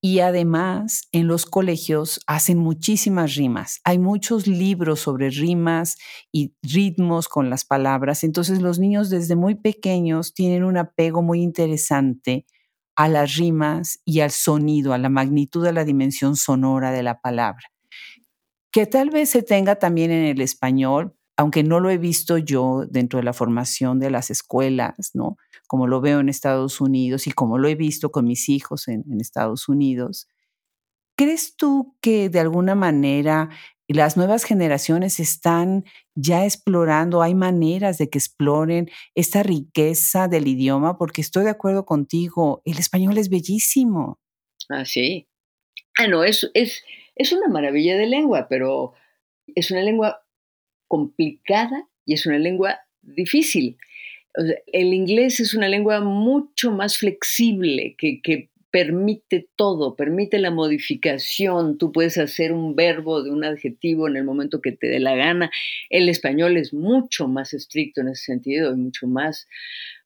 Y además, en los colegios hacen muchísimas rimas. Hay muchos libros sobre rimas y ritmos con las palabras. Entonces, los niños desde muy pequeños tienen un apego muy interesante a las rimas y al sonido, a la magnitud de la dimensión sonora de la palabra. Que tal vez se tenga también en el español, aunque no lo he visto yo dentro de la formación de las escuelas, ¿no? como lo veo en Estados Unidos y como lo he visto con mis hijos en, Estados Unidos. ¿Crees tú que de alguna manera las nuevas generaciones están ya explorando, hay maneras de que exploren esta riqueza del idioma? Porque estoy de acuerdo contigo, el español es bellísimo. Ah, sí. Ah, no, es, es, es una maravilla de lengua, pero es una lengua complicada y es una lengua difícil el inglés es una lengua mucho más flexible que, permite todo, permite la modificación. Tú puedes hacer un verbo de un adjetivo en el momento que te dé la gana. El español es mucho más estricto en ese sentido y mucho más,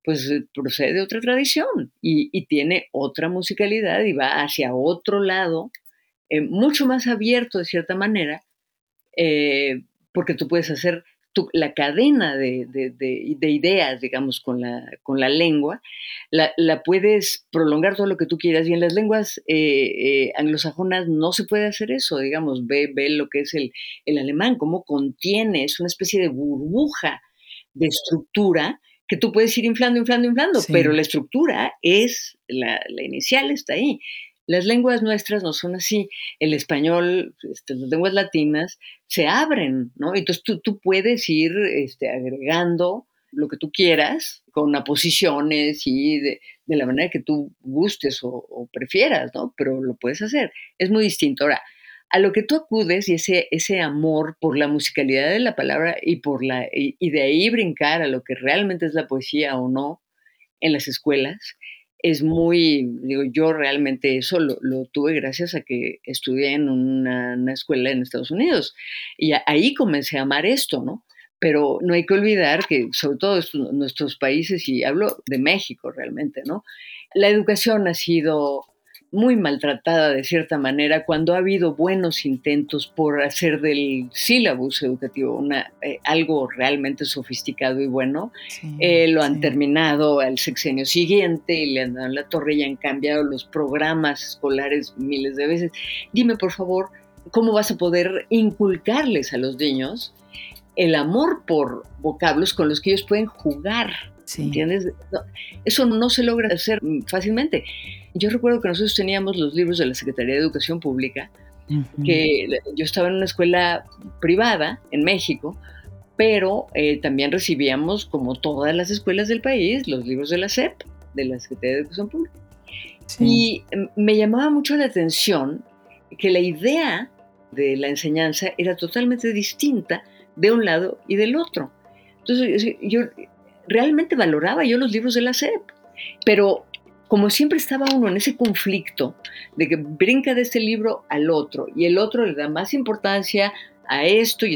pues procede de otra tradición y, tiene otra musicalidad y va hacia otro lado, eh, mucho más abierto de cierta manera, eh, porque tú puedes hacer la cadena de, ideas, digamos, con la, con la lengua, la, puedes prolongar todo lo que tú quieras. Y en las lenguas eh, eh, anglosajonas no se puede hacer eso, digamos, ve, ve lo que es el, alemán, cómo contiene, es una especie de burbuja de estructura que tú puedes ir inflando, inflando, inflando, pero la estructura es, la, la inicial está ahí. Las lenguas nuestras no son así. El español, este, las lenguas latinas, se abren, ¿no? Entonces tú, puedes ir este, agregando lo que tú quieras con aposiciones y de, la manera que tú gustes o, prefieras, ¿no? Pero lo puedes hacer. Es muy distinto. Ahora, a lo que tú acudes y ese amor por la musicalidad de la palabra y, por la, y de ahí brincar a lo que realmente es la poesía o no en las escuelas, es muy, digo, yo realmente eso lo, tuve gracias a que estudié en una, escuela en Estados Unidos y ahí comencé a amar esto, ¿no? Pero no hay que olvidar que, sobre todo nuestros países, y hablo de México realmente, ¿no? La educación ha sido muy maltratada de cierta manera cuando ha habido buenos intentos por hacer del sílabus educativo una, eh, algo realmente sofisticado y bueno. Eh, lo han terminado al sexenio siguiente y le han dado la torre y han cambiado los programas escolares miles de veces. Dime, por favor, ¿cómo vas a poder inculcarles a los niños el amor por vocablos con los que ellos pueden jugar? ¿Entiendes? eso no se logra hacer fácilmente. Yo recuerdo que nosotros teníamos los libros de la Secretaría de Educación Pública, que yo estaba en una escuela privada en México, pero eh, también recibíamos, como todas las escuelas del país, los libros de la SEP, de la Secretaría de Educación Pública. Y em, me llamaba mucho la atención que la idea de la enseñanza era totalmente distinta de un lado y del otro. Entonces, yo realmente valoraba yo los libros de la SEP, pero como siempre estaba uno en ese conflicto de que brinca de este libro al otro y el otro le da más importancia a esto y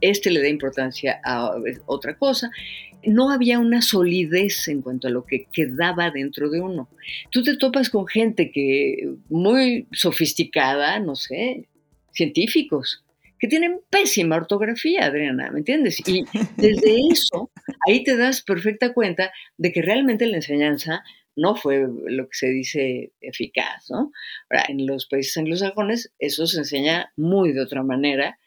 este, le da importancia a otra cosa, no había una solidez en cuanto a lo que quedaba dentro de uno. Tú te topas con gente que muy sofisticada, no sé, científicos, que tienen pésima ortografía, Adriana, ¿me entiendes? Y *laughs* desde eso, ahí te das perfecta cuenta de que realmente la enseñanza no fue lo que se dice eficaz, ¿no? Ahora, en los países anglosajones eso se enseña muy de otra manera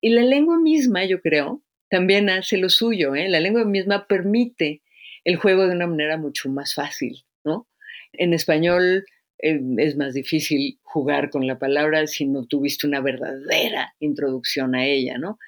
y la lengua misma, yo creo, también hace lo suyo, ¿eh? La lengua misma permite el juego de una manera mucho más fácil, ¿no? En español eh, es más difícil jugar con la palabra si no tuviste una verdadera introducción a ella, ¿no?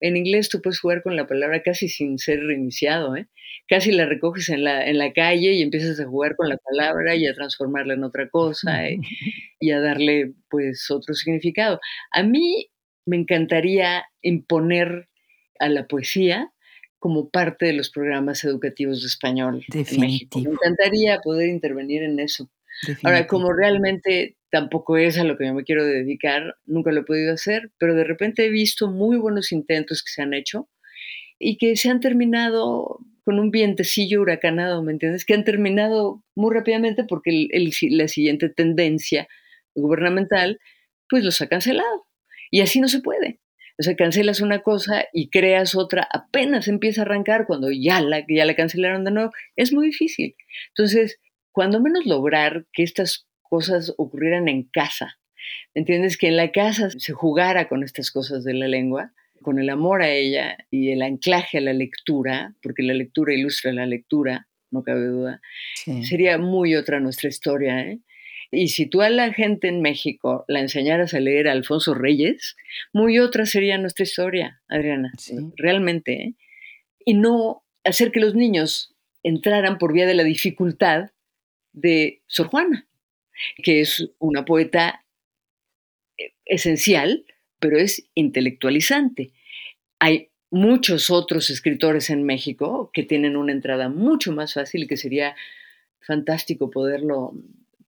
En inglés tú puedes jugar con la palabra casi sin ser reiniciado, ¿eh? Casi la recoges en la, en la calle y empiezas a jugar con la palabra y a transformarla en otra cosa eh, *laughs* y a darle pues otro significado. A mí me encantaría imponer a la poesía como parte de los programas educativos de español en México. Me encantaría poder intervenir en eso. Ahora, como realmente tampoco es a lo que yo me quiero dedicar, nunca lo he podido hacer, pero de repente he visto muy buenos intentos que se han hecho y que se han terminado con un vientecillo huracanado, ¿me entiendes? Que han terminado muy rápidamente porque la siguiente tendencia gubernamental, pues los ha cancelado. Y así no se puede. O sea, cancelas una cosa y creas otra, apenas empieza a arrancar cuando ya la, ya la cancelaron de nuevo. Es muy difícil. Entonces, cuando menos lograr que estas cosas ocurrieran en casa. ¿Entiendes? Que en la casa se jugara con estas cosas de la lengua, con el amor a ella y el anclaje a la lectura, porque la lectura ilustra la lectura, no cabe duda, sería muy otra nuestra historia. ¿eh? Y si tú a la gente en México la enseñaras a leer a Alfonso Reyes, muy otra sería nuestra historia, Adriana, realmente. ¿eh? Y no hacer que los niños entraran por vía de la dificultad de Sor Juana, que es una poeta eh, esencial, pero es intelectualizante. Hay muchos otros escritores en México que tienen una entrada mucho más fácil y que sería fantástico poderlo,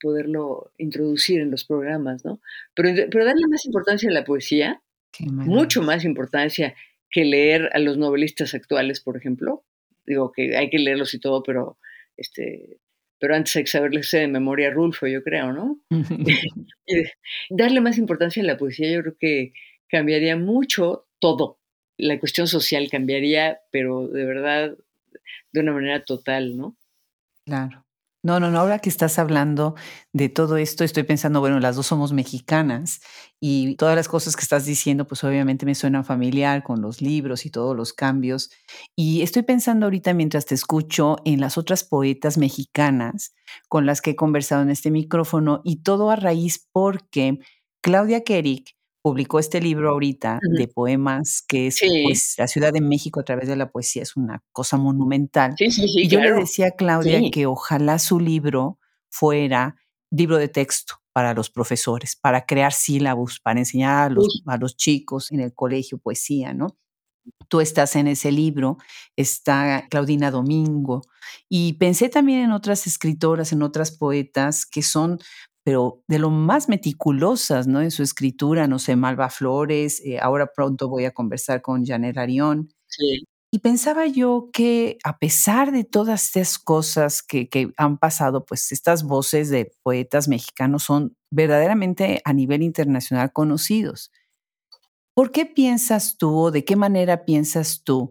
poderlo introducir en los programas, ¿no? Pero, pero darle más importancia a la poesía, mucho más importancia que leer a los novelistas actuales, por ejemplo. Digo que hay que leerlos y todo, pero este, pero antes hay que saberles de memoria Rulfo, yo creo, ¿no? *laughs* *laughs* darle más importancia a la poesía, yo creo que cambiaría mucho todo. La cuestión social cambiaría, pero de verdad de una manera total, ¿no? Claro. No, no, no, ahora que estás hablando de todo esto, estoy pensando, bueno, las dos somos mexicanas y todas las cosas que estás diciendo, pues obviamente me suenan familiar con los libros y todos los cambios. Y estoy pensando ahorita mientras te escucho en las otras poetas mexicanas con las que he conversado en este micrófono y todo a raíz porque Claudia Kerik publicó este libro ahorita de poemas que es pues, la Ciudad de México a través de la poesía es una cosa monumental. y yo le decía a Claudia que ojalá su libro fuera libro de texto para los profesores, para crear sílabos, para enseñar a los, a los chicos en el colegio poesía, ¿no? Tú estás en ese libro, está Claudina Domingo, y pensé también en otras escritoras, en otras poetas que son pero de lo más meticulosas, ¿no? En su escritura, no sé, Malva Flores, eh, ahora pronto voy a conversar con Janet Arión. Y pensaba yo que a pesar de todas estas cosas que, que han pasado, pues estas voces de poetas mexicanos son verdaderamente a nivel internacional conocidos. ¿Por qué piensas tú o de qué manera piensas tú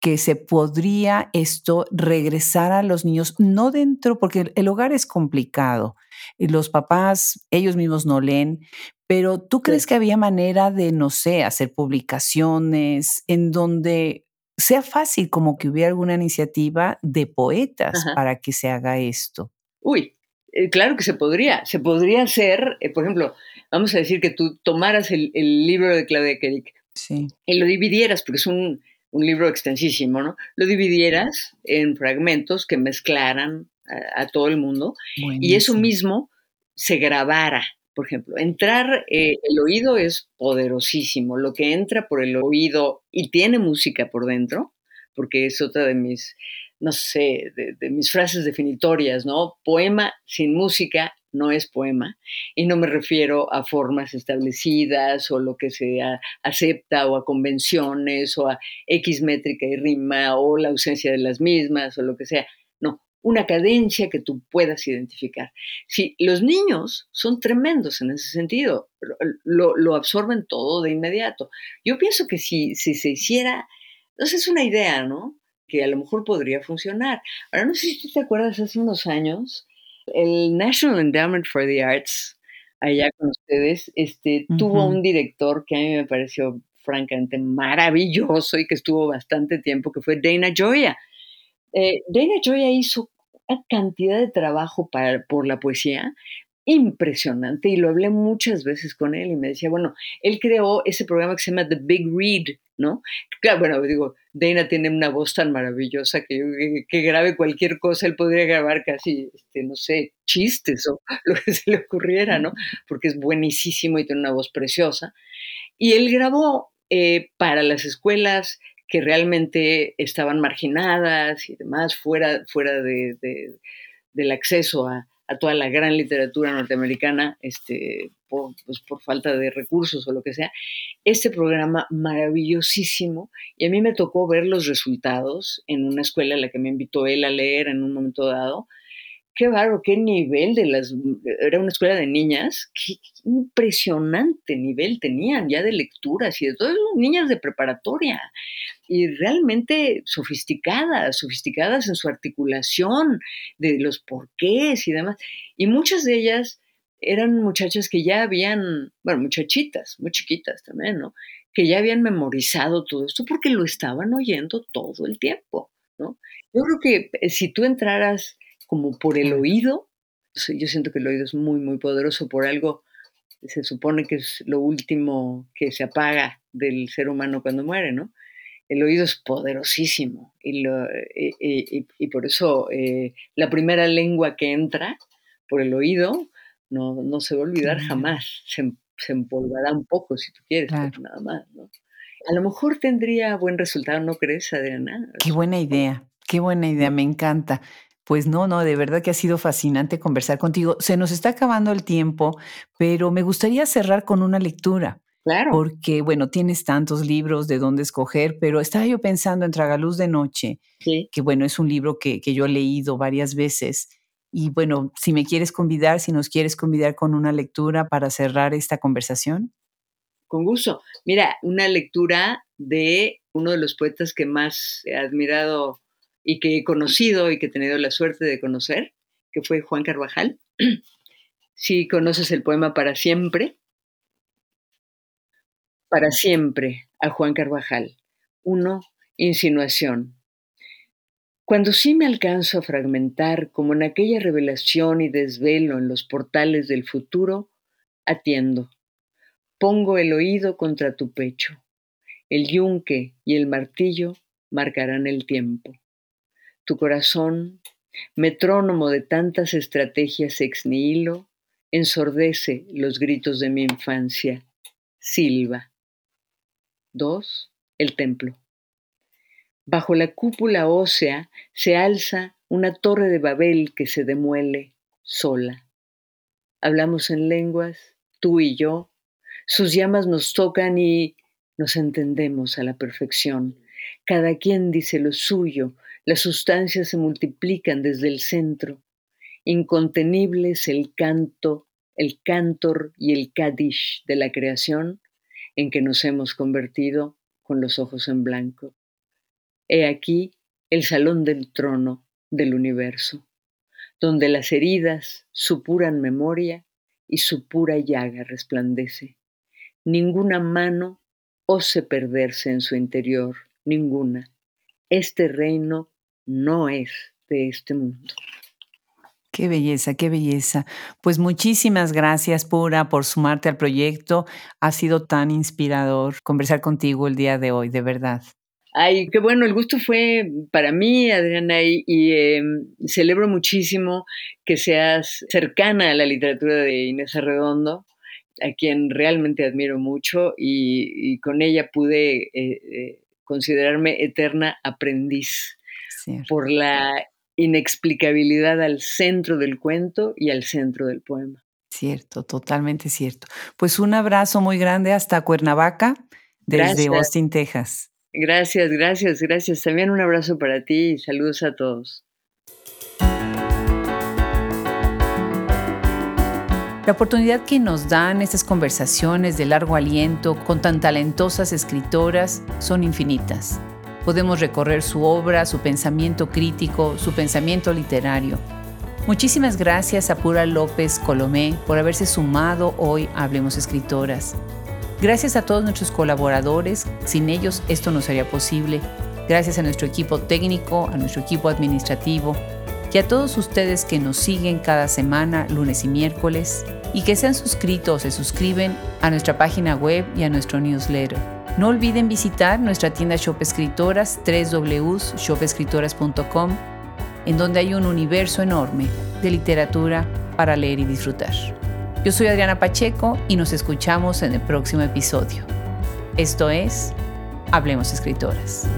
que se podría esto regresar a los niños, no dentro, porque el hogar es complicado, los papás, ellos mismos no leen, pero ¿tú crees que había manera de, no sé, hacer publicaciones en donde sea fácil como que hubiera alguna iniciativa de poetas para que se haga esto? Uy, eh, claro que se podría. Se podría hacer, eh, por ejemplo, vamos a decir que tú tomaras el, libro de Claudia Kerik sí. y lo dividieras, porque es un, libro extensísimo, ¿no? Lo dividieras en fragmentos que mezclaran a, todo el mundo y eso mismo se grabara. Por ejemplo, entrar, eh, el oído es poderosísimo. Lo que entra por el oído y tiene música por dentro, porque es otra de mis no sé, de, mis frases definitorias, ¿no? Poema sin música no es poema. Y no me refiero a formas establecidas o lo que se acepta o a convenciones o a X métrica y rima o la ausencia de las mismas o lo que sea. No, una cadencia que tú puedas identificar. Si los niños son tremendos en ese sentido, lo, absorben todo de inmediato. Yo pienso que si, si se hiciera, entonces es una idea, ¿no? que a lo mejor podría funcionar. Ahora no sé si te acuerdas, hace unos años, el National Endowment for the Arts, allá con ustedes, este, tuvo un director que a mí me pareció francamente maravilloso y que estuvo bastante tiempo, que fue Dana Joya. Eh, Dana Joya hizo una cantidad de trabajo para, por la poesía impresionante y lo hablé muchas veces con él y me decía, bueno, él creó ese programa que se llama The Big Read, ¿no? Claro, bueno, digo, Dana tiene una voz tan maravillosa que, que, grabe cualquier cosa, él podría grabar casi, este, no sé, chistes o *laughs* lo que se le ocurriera, ¿no? Porque es buenísimo y tiene una voz preciosa. Y él grabó eh, para las escuelas que realmente estaban marginadas y demás, fuera, fuera de, del acceso a, toda la gran literatura norteamericana este, pues, por falta de recursos o lo que sea. Este programa maravillosísimo y a mí me tocó ver los resultados en una escuela a la que me invitó él a leer en un momento dado qué barro, qué nivel de las... Era una escuela de niñas, qué, impresionante nivel tenían ya de lecturas y de todas niñas de preparatoria. Y realmente sofisticadas, sofisticadas en su articulación, de los porqués y demás. Y muchas de ellas eran muchachas que ya habían, bueno, muchachitas, muy chiquitas también, ¿no? Que ya habían memorizado todo esto porque lo estaban oyendo todo el tiempo, ¿no? Yo creo que eh, si tú entraras como por el oído. Yo siento que el oído es muy, muy poderoso por algo. Se supone que es lo último que se apaga del ser humano cuando muere, ¿no? El oído es poderosísimo y, lo, y, por eso eh, la primera lengua que entra por el oído no, no se va a olvidar jamás. Se, se, empolvará un poco si tú quieres, nada más, ¿no? A lo mejor tendría buen resultado, ¿no crees, Adriana? Qué buena idea, qué buena idea, me encanta. Pues no, no, de verdad que ha sido fascinante conversar contigo. Se nos está acabando el tiempo, pero me gustaría cerrar con una lectura. Claro. Porque, bueno, tienes tantos libros de dónde escoger, pero estaba yo pensando en Tragaluz de Noche, que bueno, es un libro que, que yo he leído varias veces. Y bueno, si me quieres convidar, si nos quieres convidar con una lectura para cerrar esta conversación. Con gusto. Mira, una lectura de uno de los poetas que más he admirado y que he conocido y que he tenido la suerte de conocer, que fue Juan Carvajal. *clears throat* si conoces el poema Para siempre, para siempre a Juan Carvajal. Uno, insinuación. Cuando sí me alcanzo a fragmentar como en aquella revelación y desvelo en los portales del futuro, atiendo. Pongo el oído contra tu pecho. El yunque y el martillo marcarán el tiempo tu corazón, metrónomo de tantas estrategias ex nihilo, ensordece los gritos de mi infancia. Silva. 2. El templo. Bajo la cúpula ósea se alza una torre de Babel que se demuele sola. Hablamos en lenguas, tú y yo, sus llamas nos tocan y nos entendemos a la perfección Cada quien dice lo suyo, las sustancias se multiplican desde el centro. Incontenibles el canto, el cantor y el kadish de la creación en que nos hemos convertido con los ojos en blanco. He aquí el salón del trono del universo, donde las heridas supuran memoria y su pura llaga resplandece. Ninguna mano ose perderse en su interior, ninguna. Este reino no es de este mundo. Qué belleza, qué belleza. Pues muchísimas gracias, Pura, por sumarte al proyecto. Ha sido tan inspirador conversar contigo el día de hoy, de verdad. Ay, qué bueno, el gusto fue para mí, Adriana, y, em, celebro muchísimo que seas cercana a la literatura de Inés Arredondo, a quien realmente admiro mucho y, con ella pude eh, eh, considerarme eterna aprendiz por la inexplicabilidad al centro del cuento y al centro del poema. Cierto, totalmente cierto. Pues un abrazo muy grande hasta Cuernavaca, desde Austin, Texas. Gracias, gracias, gracias. También un abrazo para ti y saludos a todos. La oportunidad que nos dan estas conversaciones de largo aliento con tan talentosas escritoras son infinitas. Podemos recorrer su obra, su pensamiento crítico, su pensamiento literario. Muchísimas gracias a Pura López Colomé por haberse sumado hoy a Hablemos Escritoras. Gracias a todos nuestros colaboradores, sin ellos esto no sería posible. Gracias a nuestro equipo técnico, a nuestro equipo administrativo y a todos ustedes que nos siguen cada semana, lunes y miércoles, y que se han suscrito o se suscriben a nuestra página web y a nuestro newsletter. No olviden visitar nuestra tienda Shop Escritoras, www.shopescritoras.com, en donde hay un universo enorme de literatura para leer y disfrutar. Yo soy Adriana Pacheco y nos escuchamos en el próximo episodio. Esto es Hablemos Escritoras.